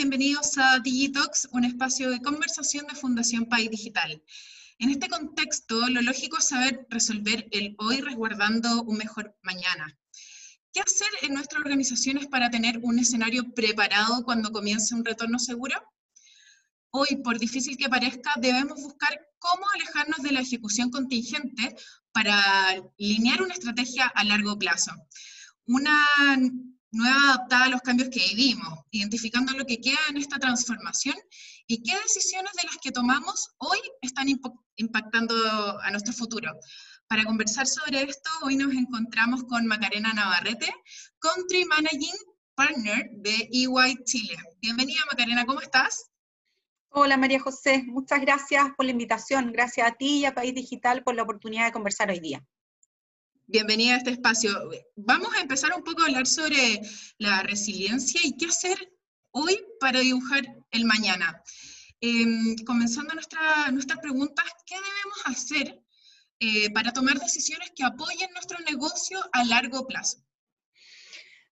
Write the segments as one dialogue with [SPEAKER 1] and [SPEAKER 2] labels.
[SPEAKER 1] bienvenidos a Digitalks, un espacio de conversación de Fundación País Digital. En este contexto, lo lógico es saber resolver el hoy resguardando un mejor mañana. ¿Qué hacer en nuestras organizaciones para tener un escenario preparado cuando comience un retorno seguro? Hoy, por difícil que parezca, debemos buscar cómo alejarnos de la ejecución contingente para linear una estrategia a largo plazo. Una nueva adaptada a los cambios que vivimos, identificando lo que queda en esta transformación y qué decisiones de las que tomamos hoy están impactando a nuestro futuro. Para conversar sobre esto, hoy nos encontramos con Macarena Navarrete, Country Managing Partner de EY Chile. Bienvenida Macarena, ¿cómo estás?
[SPEAKER 2] Hola María José, muchas gracias por la invitación. Gracias a ti y a País Digital por la oportunidad de conversar hoy día.
[SPEAKER 1] Bienvenida a este espacio. Vamos a empezar un poco a hablar sobre la resiliencia y qué hacer hoy para dibujar el mañana. Em, comenzando nuestra, nuestras preguntas, ¿qué debemos hacer eh, para tomar decisiones que apoyen nuestro negocio a largo plazo?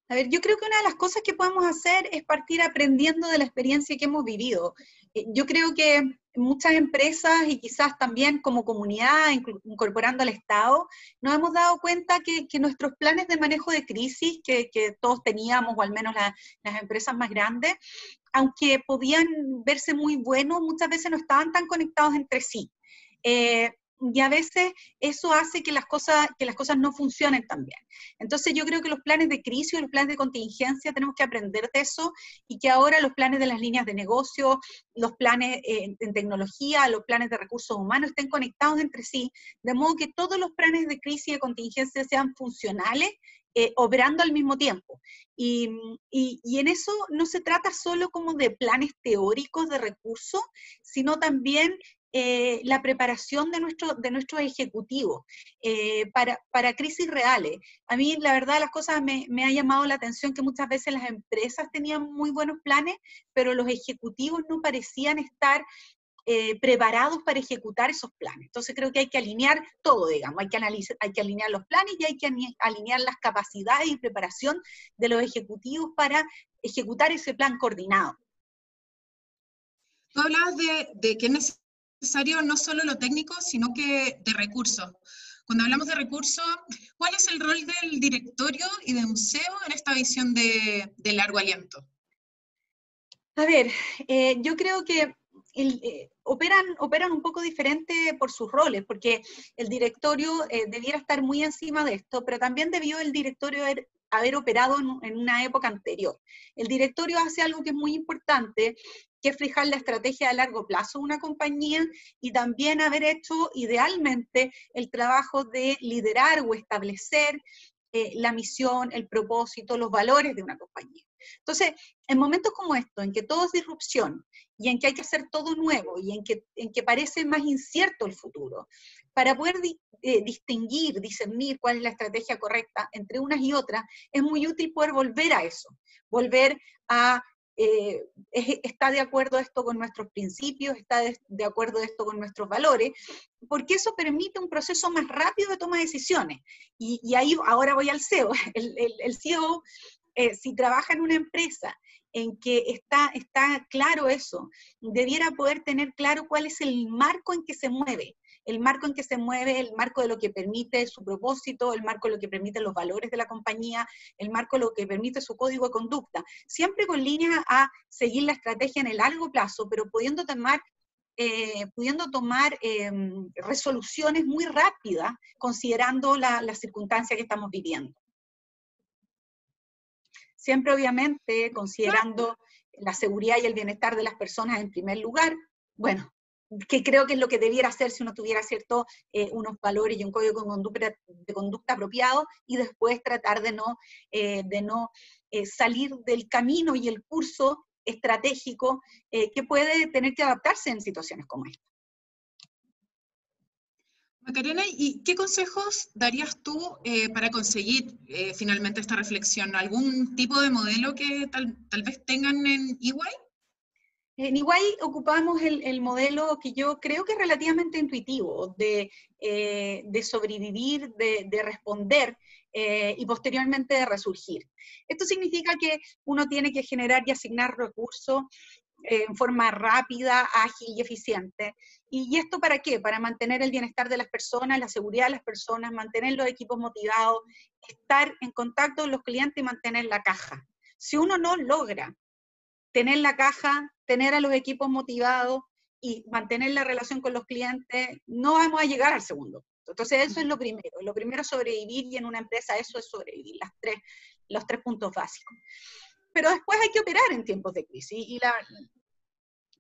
[SPEAKER 2] A ver, yo creo que una de las cosas que podemos hacer es partir aprendiendo de la experiencia que hemos vivido. Eh, yo creo que muchas empresas y quizás también como comunidad, incorporando al Estado, nos hemos dado cuenta que, nuestros planes de manejo de crisis que, todos teníamos, o al menos las empresas más grandes, aunque podían verse muy buenos, muchas veces no estaban tan conectados entre sí. Eh, y a veces eso hace que las cosas, que las cosas no funcionen tan bien. Entonces yo creo que los planes de crisis y los planes de contingencia tenemos que aprender de eso y que ahora los planes de las líneas de negocio, los planes eh, en tecnología, los planes de recursos humanos estén conectados entre sí, de modo que todos los planes de crisis y de contingencia sean funcionales eh, operando al mismo tiempo. Y, y, y, en eso no se trata solo como de planes teóricos de recursos, sino también eh, la preparación de, nuestro, de nuestros ejecutivos eh, para, para, crisis reales. A mí, la verdad, las cosas me, ha llamado la atención que muchas veces las empresas tenían muy buenos planes, pero los ejecutivos no parecían estar eh, preparados para ejecutar esos planes. Entonces creo que hay que alinear todo, digamos, hay que, analizar, hay que alinear los planes y hay que alinear las capacidades y preparación de los ejecutivos para ejecutar ese plan coordinado.
[SPEAKER 1] Tú hablabas de, de que necesario no solo lo técnico, sino que de recursos. Cuando hablamos de recursos, ¿cuál es el rol del directorio y del museo en esta visión de, largo aliento?
[SPEAKER 2] A ver, eh, yo creo que eh, operan, operan un poco diferente por sus roles, porque el directorio eh, debiera estar muy encima de esto, pero también debió el directorio haber operado en, una época anterior. El directorio hace algo que es muy importante, que fijar la estrategia a largo plazo de una compañía y también haber hecho idealmente el trabajo de liderar o establecer eh, la misión, el propósito, los valores de una compañía. Entonces, en momentos como estos, en que todo es disrupción y en que hay que hacer todo nuevo y en que, en que parece más incierto el futuro, para poder eh, distinguir, discernir cuál es la estrategia correcta entre unas y otras, es muy útil poder volver a eso, volver a eh, está de acuerdo esto con nuestros principios, está de, acuerdo esto con nuestros valores, porque eso permite un proceso más rápido de toma de decisiones. Y, ahí ahora voy al CEO. El, CEO, eh, si trabaja en una empresa en que está claro eso, debiera poder tener claro cuál es el marco en que se mueve el marco en que se mueve, el marco de lo que permite su propósito, el marco de lo que permite los valores de la compañía, el marco de lo que permite su código de conducta, siempre con línea a seguir la estrategia en el largo plazo, pero pudiendo tomar eh, pudiendo tomar em, resoluciones muy rápidas considerando las la circunstancias que estamos viviendo. Siempre, obviamente, considerando la seguridad y el bienestar de las personas en primer lugar. Bueno, que creo que es lo que debiera hacer si uno tuviera cierto, eh, unos valores y un código de conducta, de conducta apropiado y después tratar de no, eh, de no eh, salir del camino y el curso estratégico que puede tener que adaptarse en situaciones como esta.
[SPEAKER 1] Macarena, ¿y qué consejos darías tú para conseguir finalmente esta reflexión? ¿Algún tipo de modelo que tal, tal vez tengan en EY?
[SPEAKER 2] En Iguay ocupamos el, modelo que yo creo que es relativamente intuitivo, de, eh, sobrevivir, de, responder eh, y posteriormente de resurgir. Esto significa que uno tiene que generar y asignar recursos eh, en forma rápida, ágil y eficiente. ¿Y, esto para qué? Para mantener el bienestar de las personas, la seguridad de las personas, mantener los equipos motivados, estar en contacto con los clientes y mantener la caja. Si uno no logra tener la caja, tener a los equipos motivados y mantener la relación con los clientes, no vamos a llegar al segundo. Entonces, eso es lo primero. Lo primero es sobrevivir y en una empresa eso es sobrevivir, las tres, los tres puntos básicos. Pero después hay que operar en tiempos de crisis. Y la,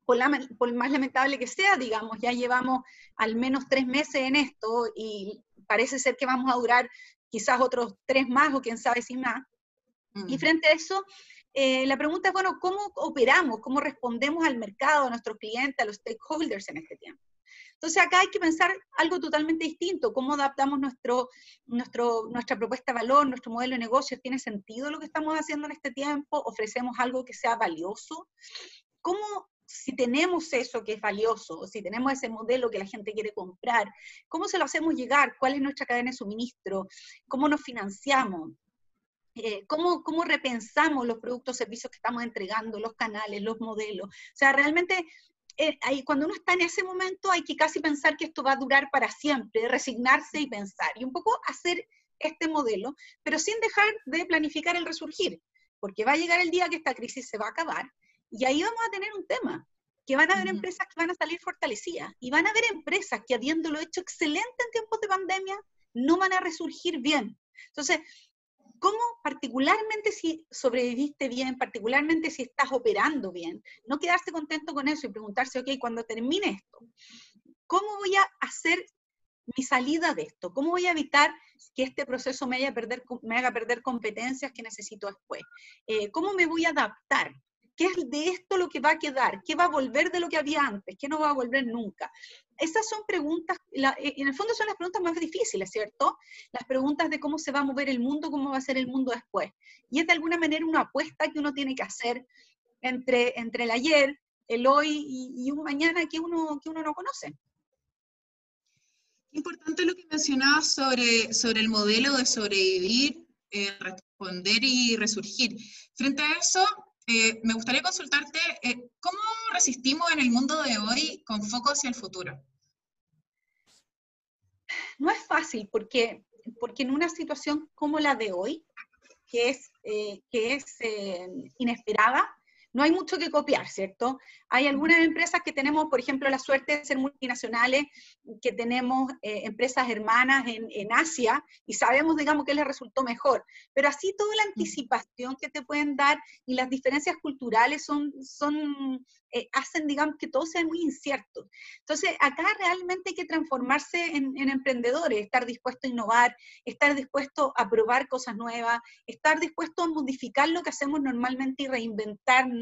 [SPEAKER 2] por, por más lamentable que sea, digamos, ya llevamos al menos tres meses en esto y parece ser que vamos a durar quizás otros tres más o quién sabe si más. Y mm. frente a eso, eh, la pregunta es, bueno, ¿cómo operamos? ¿Cómo respondemos al mercado, a nuestros clientes, a los stakeholders en este tiempo? Entonces acá hay que pensar algo totalmente distinto, cómo adaptamos nuestro, nuestra propuesta de valor, nuestro modelo de negocio, ¿tiene sentido lo que estamos haciendo en este tiempo? ¿Ofrecemos algo que sea valioso? ¿Cómo, si tenemos eso que es valioso, si tenemos ese modelo que la gente quiere comprar, cómo se lo hacemos llegar? ¿Cuál es nuestra cadena de suministro? ¿Cómo nos financiamos? Eh, cómo, cómo, repensamos los productos, servicios que estamos entregando, los canales, los modelos. O sea, realmente eh, cuando uno está en ese momento hay que casi pensar que esto va a durar para siempre, resignarse y pensar, y un poco hacer este modelo, pero sin dejar de planificar el resurgir, porque va a llegar el día que esta crisis se va a acabar, y ahí vamos a tener un tema, que van a haber empresas que van a salir fortalecidas, y van a haber empresas que habiéndolo hecho excelente en tiempos de pandemia, no van a resurgir bien. Entonces, cómo particularmente si sobreviviste bien, particularmente si estás operando bien, no quedarse contento con eso y preguntarse, ok, cuando termine esto, ¿cómo voy a hacer mi salida de esto? ¿Cómo voy a evitar que este proceso me, haga perder, competencias que necesito después? Eh, ¿Cómo me voy a adaptar? ¿Qué es de esto lo que va a quedar? ¿Qué va a volver de lo que había antes? ¿Qué no va a volver nunca? Esas son preguntas, eh, en el fondo son las preguntas más difíciles, ¿cierto? Las preguntas de cómo se va a mover el mundo, cómo va a ser el mundo después. Y es de alguna manera una apuesta que uno tiene que hacer entre, entre el ayer, el hoy y, un mañana que uno, que uno no conoce.
[SPEAKER 1] Importante lo que mencionabas sobre, sobre el modelo de sobrevivir, eh, responder y resurgir. Frente a eso, eh, me gustaría consultarte, eh, ¿cómo resistimos en el mundo de hoy con foco hacia el futuro?
[SPEAKER 2] No es fácil porque, porque en una situación como la de hoy, que es, eh, que es inesperada, no hay mucho que copiar, ¿cierto? Hay algunas empresas que tenemos, por ejemplo, la suerte de ser multinacionales, que tenemos eh, empresas hermanas en, Asia y sabemos, digamos, que les resultó mejor. Pero así toda la anticipación que te pueden dar y las diferencias culturales son, son eh, hacen, digamos, que todo sea muy incierto. Entonces, acá realmente hay que transformarse en, en emprendedores, estar dispuesto a innovar, estar dispuesto a probar cosas nuevas, estar dispuesto a modificar lo que hacemos normalmente y reinventarnos,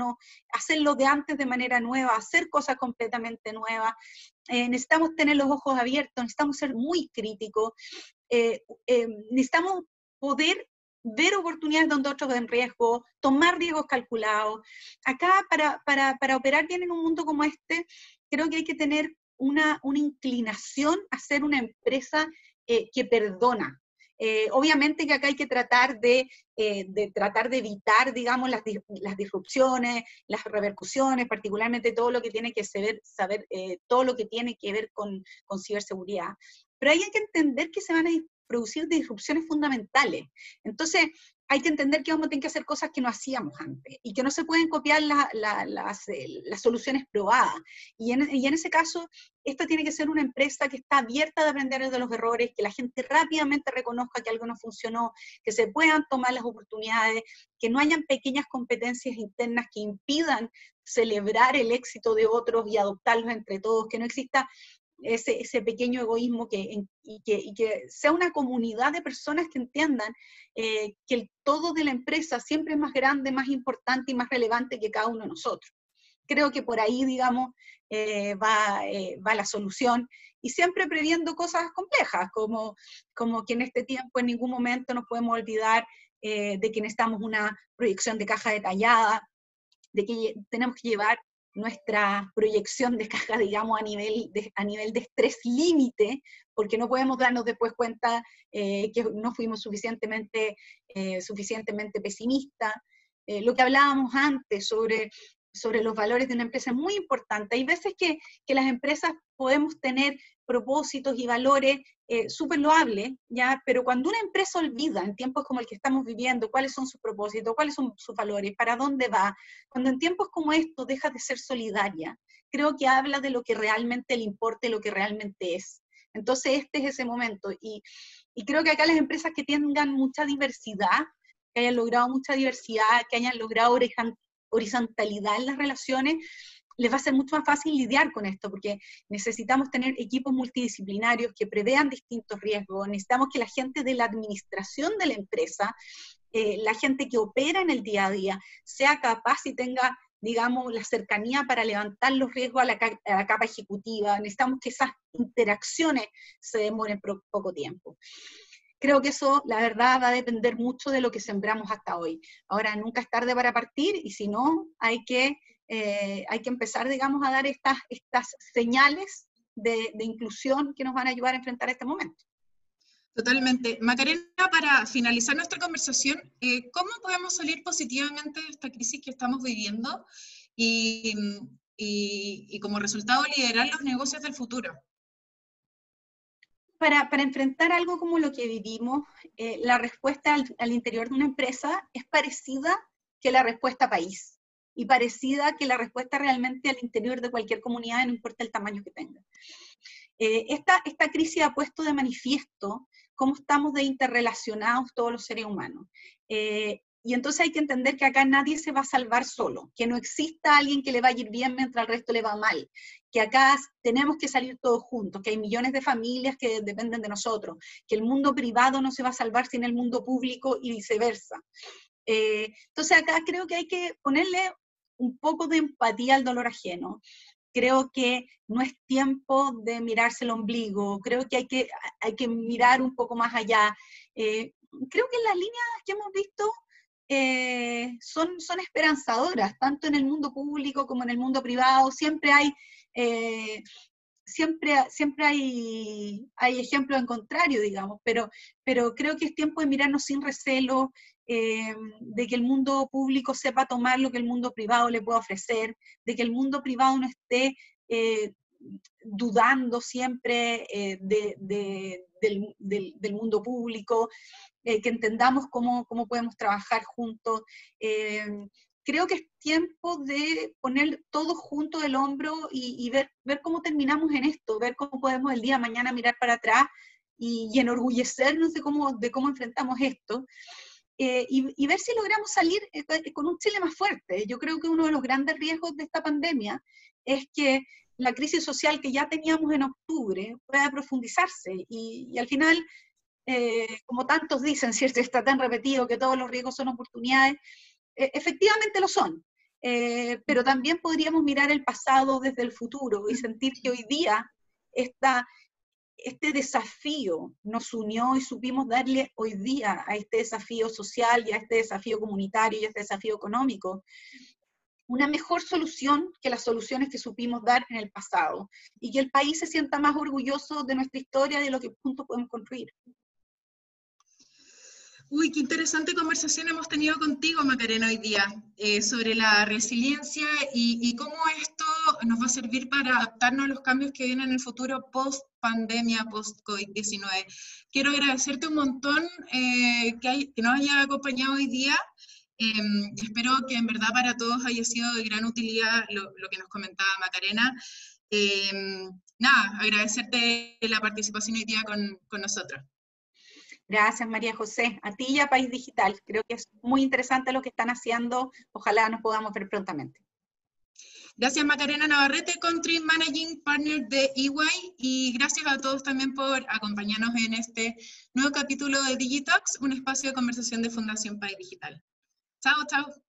[SPEAKER 2] hacerlo de antes de manera nueva, hacer cosas completamente nuevas. Eh, necesitamos tener los ojos abiertos, necesitamos ser muy críticos, eh, necesitamos poder ver oportunidades donde otros ven riesgo, tomar riesgos calculados. Acá, para, para, para, operar bien en un mundo como este, creo que hay que tener una, una inclinación a ser una empresa eh, que perdona. Eh, obviamente que acá hay que tratar de, eh, tratar de evitar, digamos, las, las, disrupciones, las repercusiones, particularmente todo lo que tiene que saber, saber todo lo que tiene que ver con, con ciberseguridad. Pero hay que entender que se van a producir disrupciones fundamentales. Entonces, hay que entender que vamos a tener que hacer cosas que no hacíamos antes y que no se pueden copiar las, eh, las, soluciones probadas. Y en, y en, ese caso, esta tiene que ser una empresa que está abierta a aprender de los errores, que la gente rápidamente reconozca que algo no funcionó, que se puedan tomar las oportunidades, que no hayan pequeñas competencias internas que impidan celebrar el éxito de otros y adoptarlos entre todos, que no exista ese, ese pequeño egoísmo que, y, que, y, que, sea una comunidad de personas que entiendan eh, que el todo de la empresa siempre es más grande, más importante y más relevante que cada uno de nosotros. Creo que por ahí, digamos, eh, va, eh, va, la solución y siempre previendo cosas complejas, como, como que en este tiempo en ningún momento nos podemos olvidar de que necesitamos una proyección de caja detallada, de que tenemos que llevar nuestra proyección de caja, digamos, a nivel de, a nivel de estrés límite, porque no podemos darnos después cuenta eh, que no fuimos suficientemente, eh, suficientemente pesimistas. Eh, lo que hablábamos antes sobre, sobre los valores de una empresa es muy importante. Hay veces que, que las empresas podemos tener propósitos y valores eh, súper loables, ¿ya? Pero cuando una empresa olvida en tiempos como el que estamos viviendo cuáles son sus propósitos, cuáles son sus valores, para dónde va, cuando en tiempos como estos deja de ser solidaria, creo que habla de lo que realmente le importa lo que realmente es. Entonces este es ese momento y, y creo que acá las empresas que tengan mucha diversidad, que hayan logrado mucha diversidad, que hayan logrado horizontalidad en las relaciones, les va a ser mucho más fácil lidiar con esto, porque necesitamos tener equipos multidisciplinarios que prevean distintos riesgos, necesitamos que la gente de la administración de la empresa, eh, la gente que opera en el día a día, sea capaz y tenga digamos, la cercanía para levantar los riesgos a la, capa ejecutiva. Necesitamos que esas interacciones se demoren poco tiempo. Creo que eso, la verdad, va a depender mucho de lo que sembramos hasta hoy. Ahora, nunca es tarde para partir y si no, hay que eh, hay que empezar, digamos, a dar estas, estas señales de, inclusión que nos van a ayudar a enfrentar este momento.
[SPEAKER 1] Totalmente. Macarena, para finalizar nuestra conversación, eh, ¿cómo podemos salir positivamente de esta crisis que estamos viviendo y, y, como resultado liderar los negocios del futuro?
[SPEAKER 2] Para, para enfrentar algo como lo que vivimos, eh, la respuesta al, al interior de una empresa es parecida que la respuesta país y parecida que la respuesta realmente al interior de cualquier comunidad, no importa el tamaño que tenga. Eh, esta, esta crisis ha puesto de manifiesto cómo estamos de interrelacionados todos los seres humanos. Eh, y entonces hay que entender que acá nadie se va a salvar solo, que no exista alguien que le va a ir bien mientras al resto le va mal, que acá tenemos que salir todos juntos, que hay millones de familias que dependen de nosotros, que el mundo privado no se va a salvar sin el mundo público y viceversa. Eh, entonces acá creo que hay que ponerle un poco de empatía al dolor ajeno. Creo que no es tiempo de mirarse el ombligo, creo que hay que, hay que mirar un poco más allá. Eh, creo que las líneas que hemos visto eh, son, son esperanzadoras, tanto en el mundo público como en el mundo privado. Siempre hay, eh, siempre, siempre hay, hay ejemplos en contrario, digamos, pero, pero creo que es tiempo de mirarnos sin recelo, eh, de que el mundo público sepa tomar lo que el mundo privado le puede ofrecer, de que el mundo privado no esté eh, dudando siempre eh, del, mundo público, que entendamos cómo, podemos trabajar juntos. Creo que es tiempo de poner todo junto del hombro y, ver, ver cómo terminamos en esto, ver cómo podemos el día de mañana mirar para atrás y, enorgullecernos de cómo, de cómo enfrentamos esto. Eh, y, ver si logramos salir eh, eh, con un Chile más fuerte. Yo creo que uno de los grandes riesgos de esta pandemia es que la crisis social que ya teníamos en octubre pueda profundizarse y, al final, como tantos dicen, ¿cierto? Está tan repetido que todos los riesgos son oportunidades, efectivamente lo son. pero también podríamos mirar el pasado desde el futuro y sentir que hoy día esta, este desafío nos unió y supimos darle hoy día a este desafío social y a este desafío comunitario y a este desafío económico una mejor solución que las soluciones que supimos dar en el pasado y que el país se sienta más orgulloso de nuestra historia y de lo que juntos podemos construir.
[SPEAKER 1] Uy, qué interesante conversación hemos tenido contigo, Macarena, hoy día, eh, sobre la resiliencia y, cómo esto nos va a servir para adaptarnos a los cambios que vienen en el futuro post pandemia, post COVID-19. Quiero agradecerte un montón eh, que, que, nos haya acompañado hoy día. Em, espero que en verdad para todos haya sido de gran utilidad lo, que nos comentaba Macarena. Em, nada, agradecerte la participación hoy día con, con nosotros.
[SPEAKER 2] Gracias, María José. A ti y a País Digital. Creo que es muy interesante lo que están haciendo. Ojalá nos podamos ver prontamente.
[SPEAKER 1] Gracias Macarena Navarrete, Country Managing Partner de EY, y gracias a todos también por acompañarnos en este nuevo capítulo de Digitox, un espacio de conversación de Fundación País Digital. Chao, chao.